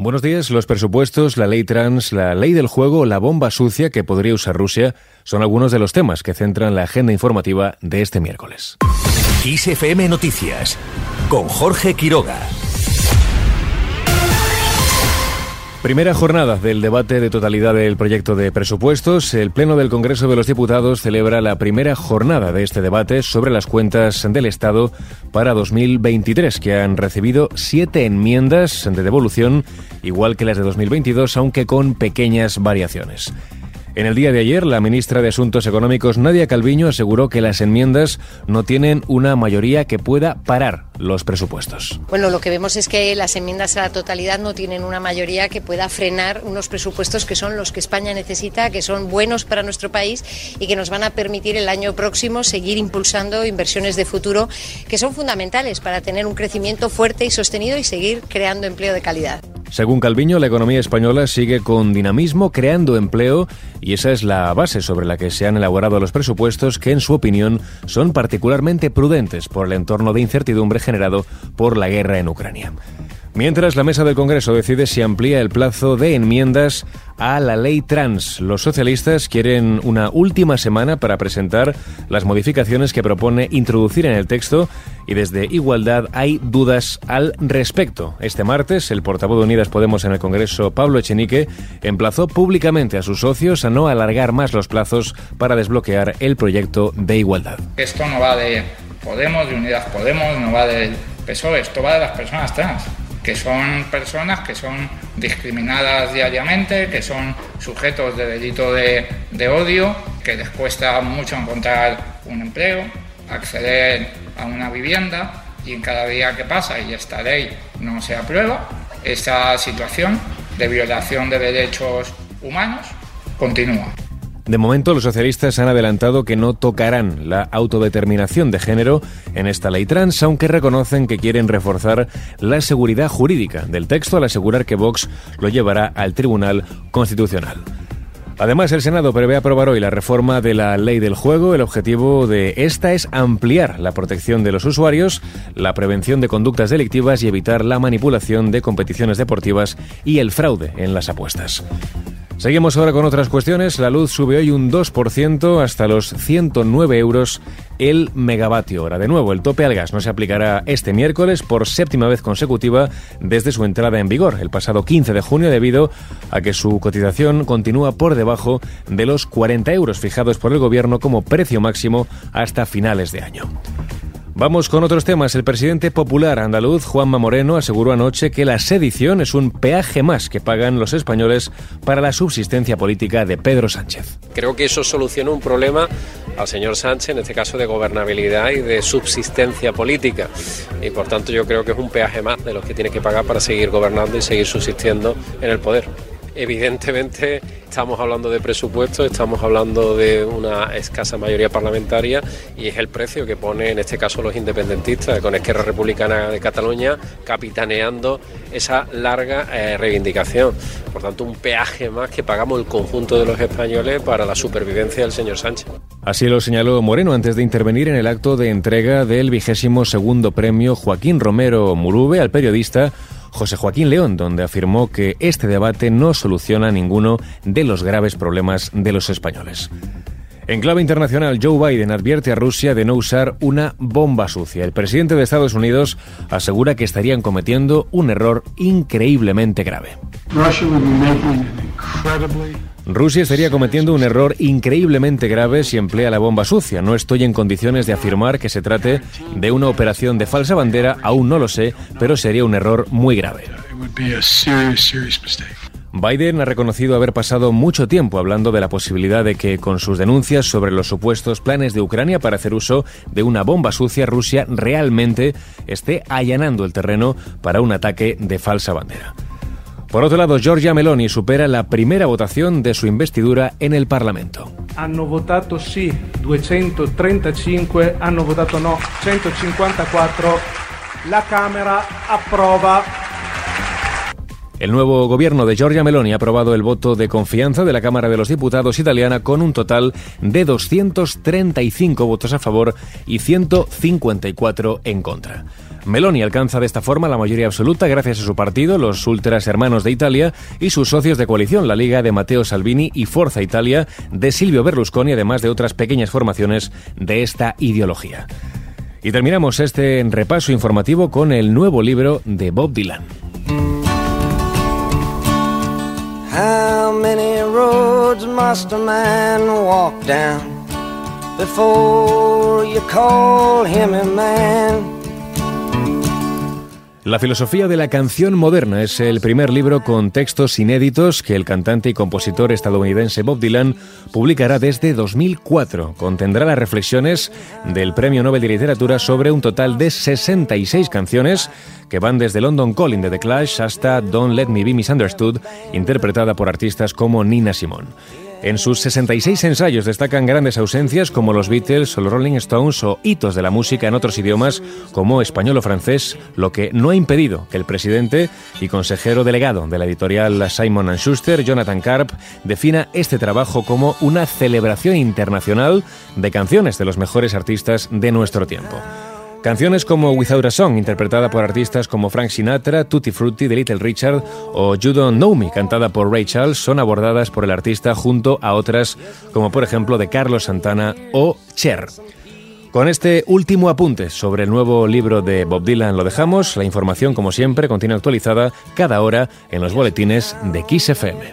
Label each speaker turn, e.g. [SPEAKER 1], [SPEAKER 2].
[SPEAKER 1] Buenos días. Los presupuestos, la ley trans, la ley del juego, la bomba sucia que podría usar Rusia son algunos de los temas que centran la agenda informativa de este miércoles.
[SPEAKER 2] XFM Noticias con Jorge Quiroga.
[SPEAKER 1] Primera jornada del debate de totalidad del proyecto de presupuestos. El Pleno del Congreso de los Diputados celebra la primera jornada de este debate sobre las cuentas del Estado para 2023, que han recibido siete enmiendas de devolución, igual que las de 2022, aunque con pequeñas variaciones. En el día de ayer, la ministra de Asuntos Económicos, Nadia Calviño, aseguró que las enmiendas no tienen una mayoría que pueda parar los presupuestos.
[SPEAKER 3] Bueno, lo que vemos es que las enmiendas a la totalidad no tienen una mayoría que pueda frenar unos presupuestos que son los que España necesita, que son buenos para nuestro país y que nos van a permitir el año próximo seguir impulsando inversiones de futuro que son fundamentales para tener un crecimiento fuerte y sostenido y seguir creando empleo de calidad.
[SPEAKER 1] Según Calviño, la economía española sigue con dinamismo, creando empleo, y esa es la base sobre la que se han elaborado los presupuestos que, en su opinión, son particularmente prudentes por el entorno de incertidumbre generado por la guerra en Ucrania. Mientras la mesa del Congreso decide si amplía el plazo de enmiendas a la ley trans, los socialistas quieren una última semana para presentar las modificaciones que propone introducir en el texto y desde Igualdad hay dudas al respecto. Este martes, el portavoz de Unidas Podemos en el Congreso, Pablo Echenique, emplazó públicamente a sus socios a no alargar más los plazos para desbloquear el proyecto de igualdad.
[SPEAKER 4] Esto no va de Podemos, de Unidas Podemos, no va del PSOE, esto va de las personas trans que son personas que son discriminadas diariamente, que son sujetos de delito de, de odio, que les cuesta mucho encontrar un empleo, acceder a una vivienda y en cada día que pasa y esta ley no se aprueba, esta situación de violación de derechos humanos continúa.
[SPEAKER 1] De momento, los socialistas han adelantado que no tocarán la autodeterminación de género en esta ley trans, aunque reconocen que quieren reforzar la seguridad jurídica del texto al asegurar que Vox lo llevará al Tribunal Constitucional. Además, el Senado prevé aprobar hoy la reforma de la ley del juego. El objetivo de esta es ampliar la protección de los usuarios, la prevención de conductas delictivas y evitar la manipulación de competiciones deportivas y el fraude en las apuestas. Seguimos ahora con otras cuestiones. La luz sube hoy un 2% hasta los 109 euros el megavatio hora. De nuevo, el tope al gas no se aplicará este miércoles por séptima vez consecutiva desde su entrada en vigor el pasado 15 de junio debido a que su cotización continúa por debajo de los 40 euros fijados por el gobierno como precio máximo hasta finales de año. Vamos con otros temas. El presidente popular andaluz, Juanma Moreno, aseguró anoche que la sedición es un peaje más que pagan los españoles para la subsistencia política de Pedro Sánchez.
[SPEAKER 5] Creo que eso soluciona un problema al señor Sánchez, en este caso de gobernabilidad y de subsistencia política. Y por tanto yo creo que es un peaje más de los que tiene que pagar para seguir gobernando y seguir subsistiendo en el poder. Evidentemente estamos hablando de presupuesto, estamos hablando de una escasa mayoría parlamentaria y es el precio que pone en este caso los independentistas con Esquerra Republicana de Cataluña capitaneando esa larga eh, reivindicación. Por tanto, un peaje más que pagamos el conjunto de los españoles para la supervivencia del señor Sánchez.
[SPEAKER 1] Así lo señaló Moreno antes de intervenir en el acto de entrega del vigésimo segundo premio Joaquín Romero Murube al periodista José Joaquín León, donde afirmó que este debate no soluciona ninguno de los graves problemas de los españoles. En clave internacional, Joe Biden advierte a Rusia de no usar una bomba sucia. El presidente de Estados Unidos asegura que estarían cometiendo un error increíblemente grave. Rusia estaría cometiendo un error increíblemente grave si emplea la bomba sucia. No estoy en condiciones de afirmar que se trate de una operación de falsa bandera, aún no lo sé, pero sería un error muy grave. Biden ha reconocido haber pasado mucho tiempo hablando de la posibilidad de que, con sus denuncias sobre los supuestos planes de Ucrania para hacer uso de una bomba sucia, Rusia realmente esté allanando el terreno para un ataque de falsa bandera. Por otro lado, Giorgia Meloni supera la primera votación de su investidura en el Parlamento.
[SPEAKER 6] Hanno votato sí 235, hanno votato no 154. La Cámara aprueba.
[SPEAKER 1] El nuevo gobierno de Giorgia Meloni ha aprobado el voto de confianza de la Cámara de los Diputados italiana con un total de 235 votos a favor y 154 en contra. Meloni alcanza de esta forma la mayoría absoluta gracias a su partido, los Ultras Hermanos de Italia, y sus socios de coalición, la Liga de Matteo Salvini y Forza Italia de Silvio Berlusconi, además de otras pequeñas formaciones de esta ideología. Y terminamos este repaso informativo con el nuevo libro de Bob Dylan. How many roads must a man walk down before you call him a man? La filosofía de la canción moderna es el primer libro con textos inéditos que el cantante y compositor estadounidense Bob Dylan publicará desde 2004. Contendrá las reflexiones del Premio Nobel de Literatura sobre un total de 66 canciones que van desde London Calling de The Clash hasta Don't Let Me Be Misunderstood, interpretada por artistas como Nina Simone. En sus 66 ensayos destacan grandes ausencias como los Beatles o los Rolling Stones o hitos de la música en otros idiomas como español o francés, lo que no ha impedido que el presidente y consejero delegado de la editorial Simon Schuster, Jonathan Karp, defina este trabajo como una celebración internacional de canciones de los mejores artistas de nuestro tiempo. Canciones como Without a Song, interpretada por artistas como Frank Sinatra, Tutti Frutti de Little Richard o You Don't Know Me, cantada por Ray Charles, son abordadas por el artista junto a otras como por ejemplo de Carlos Santana o Cher. Con este último apunte sobre el nuevo libro de Bob Dylan lo dejamos. La información, como siempre, continúa actualizada cada hora en los boletines de Kiss FM.